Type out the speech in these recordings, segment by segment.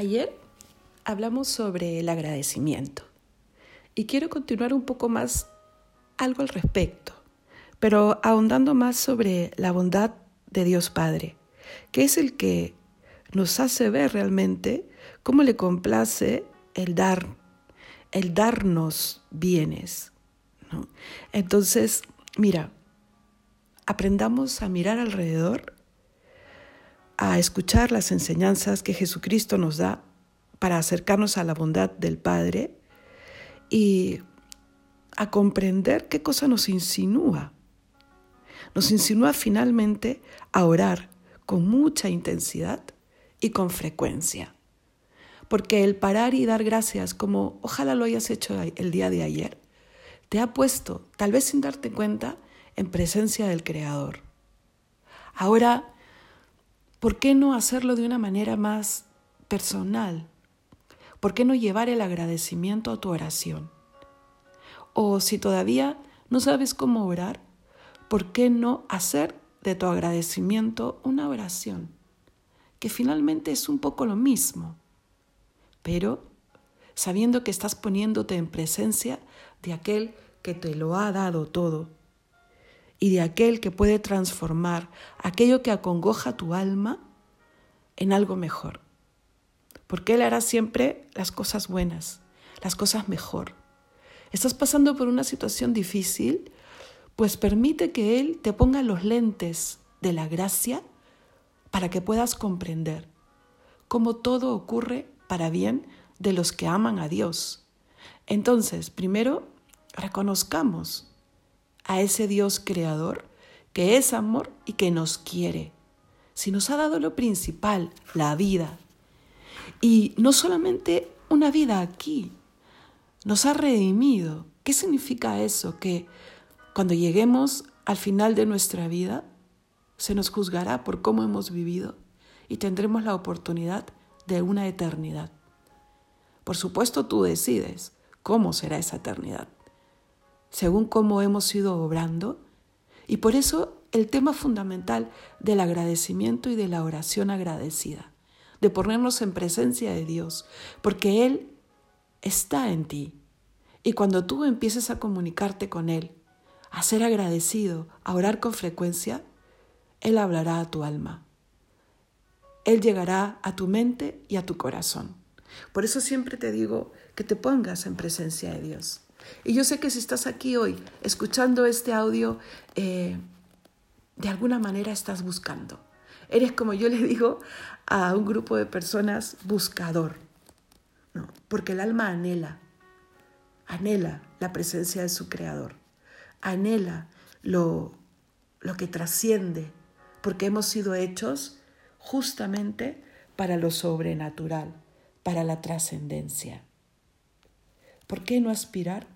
Ayer hablamos sobre el agradecimiento y quiero continuar un poco más algo al respecto, pero ahondando más sobre la bondad de Dios Padre, que es el que nos hace ver realmente cómo le complace el dar, el darnos bienes. Entonces, mira, aprendamos a mirar alrededor a escuchar las enseñanzas que Jesucristo nos da para acercarnos a la bondad del Padre y a comprender qué cosa nos insinúa. Nos insinúa finalmente a orar con mucha intensidad y con frecuencia. Porque el parar y dar gracias, como ojalá lo hayas hecho el día de ayer, te ha puesto, tal vez sin darte cuenta, en presencia del Creador. Ahora ¿Por qué no hacerlo de una manera más personal? ¿Por qué no llevar el agradecimiento a tu oración? O si todavía no sabes cómo orar, ¿por qué no hacer de tu agradecimiento una oración? Que finalmente es un poco lo mismo, pero sabiendo que estás poniéndote en presencia de aquel que te lo ha dado todo y de aquel que puede transformar aquello que acongoja tu alma en algo mejor. Porque Él hará siempre las cosas buenas, las cosas mejor. Estás pasando por una situación difícil, pues permite que Él te ponga los lentes de la gracia para que puedas comprender cómo todo ocurre para bien de los que aman a Dios. Entonces, primero, reconozcamos a ese Dios creador que es amor y que nos quiere. Si nos ha dado lo principal, la vida. Y no solamente una vida aquí, nos ha redimido. ¿Qué significa eso? Que cuando lleguemos al final de nuestra vida, se nos juzgará por cómo hemos vivido y tendremos la oportunidad de una eternidad. Por supuesto tú decides cómo será esa eternidad según cómo hemos ido obrando. Y por eso el tema fundamental del agradecimiento y de la oración agradecida, de ponernos en presencia de Dios, porque Él está en ti. Y cuando tú empieces a comunicarte con Él, a ser agradecido, a orar con frecuencia, Él hablará a tu alma. Él llegará a tu mente y a tu corazón. Por eso siempre te digo que te pongas en presencia de Dios. Y yo sé que si estás aquí hoy escuchando este audio, eh, de alguna manera estás buscando. Eres como yo le digo a un grupo de personas, buscador. ¿no? Porque el alma anhela, anhela la presencia de su creador, anhela lo, lo que trasciende, porque hemos sido hechos justamente para lo sobrenatural, para la trascendencia. ¿Por qué no aspirar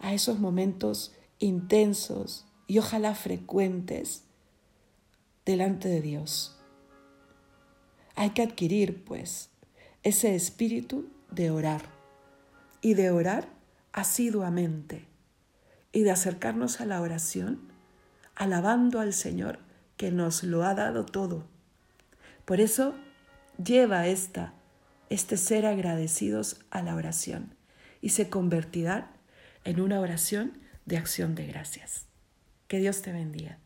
a esos momentos intensos y ojalá frecuentes delante de Dios? Hay que adquirir, pues, ese espíritu de orar y de orar asiduamente y de acercarnos a la oración alabando al Señor que nos lo ha dado todo. Por eso lleva esta, este ser agradecidos a la oración y se convertirá en una oración de acción de gracias. Que Dios te bendiga.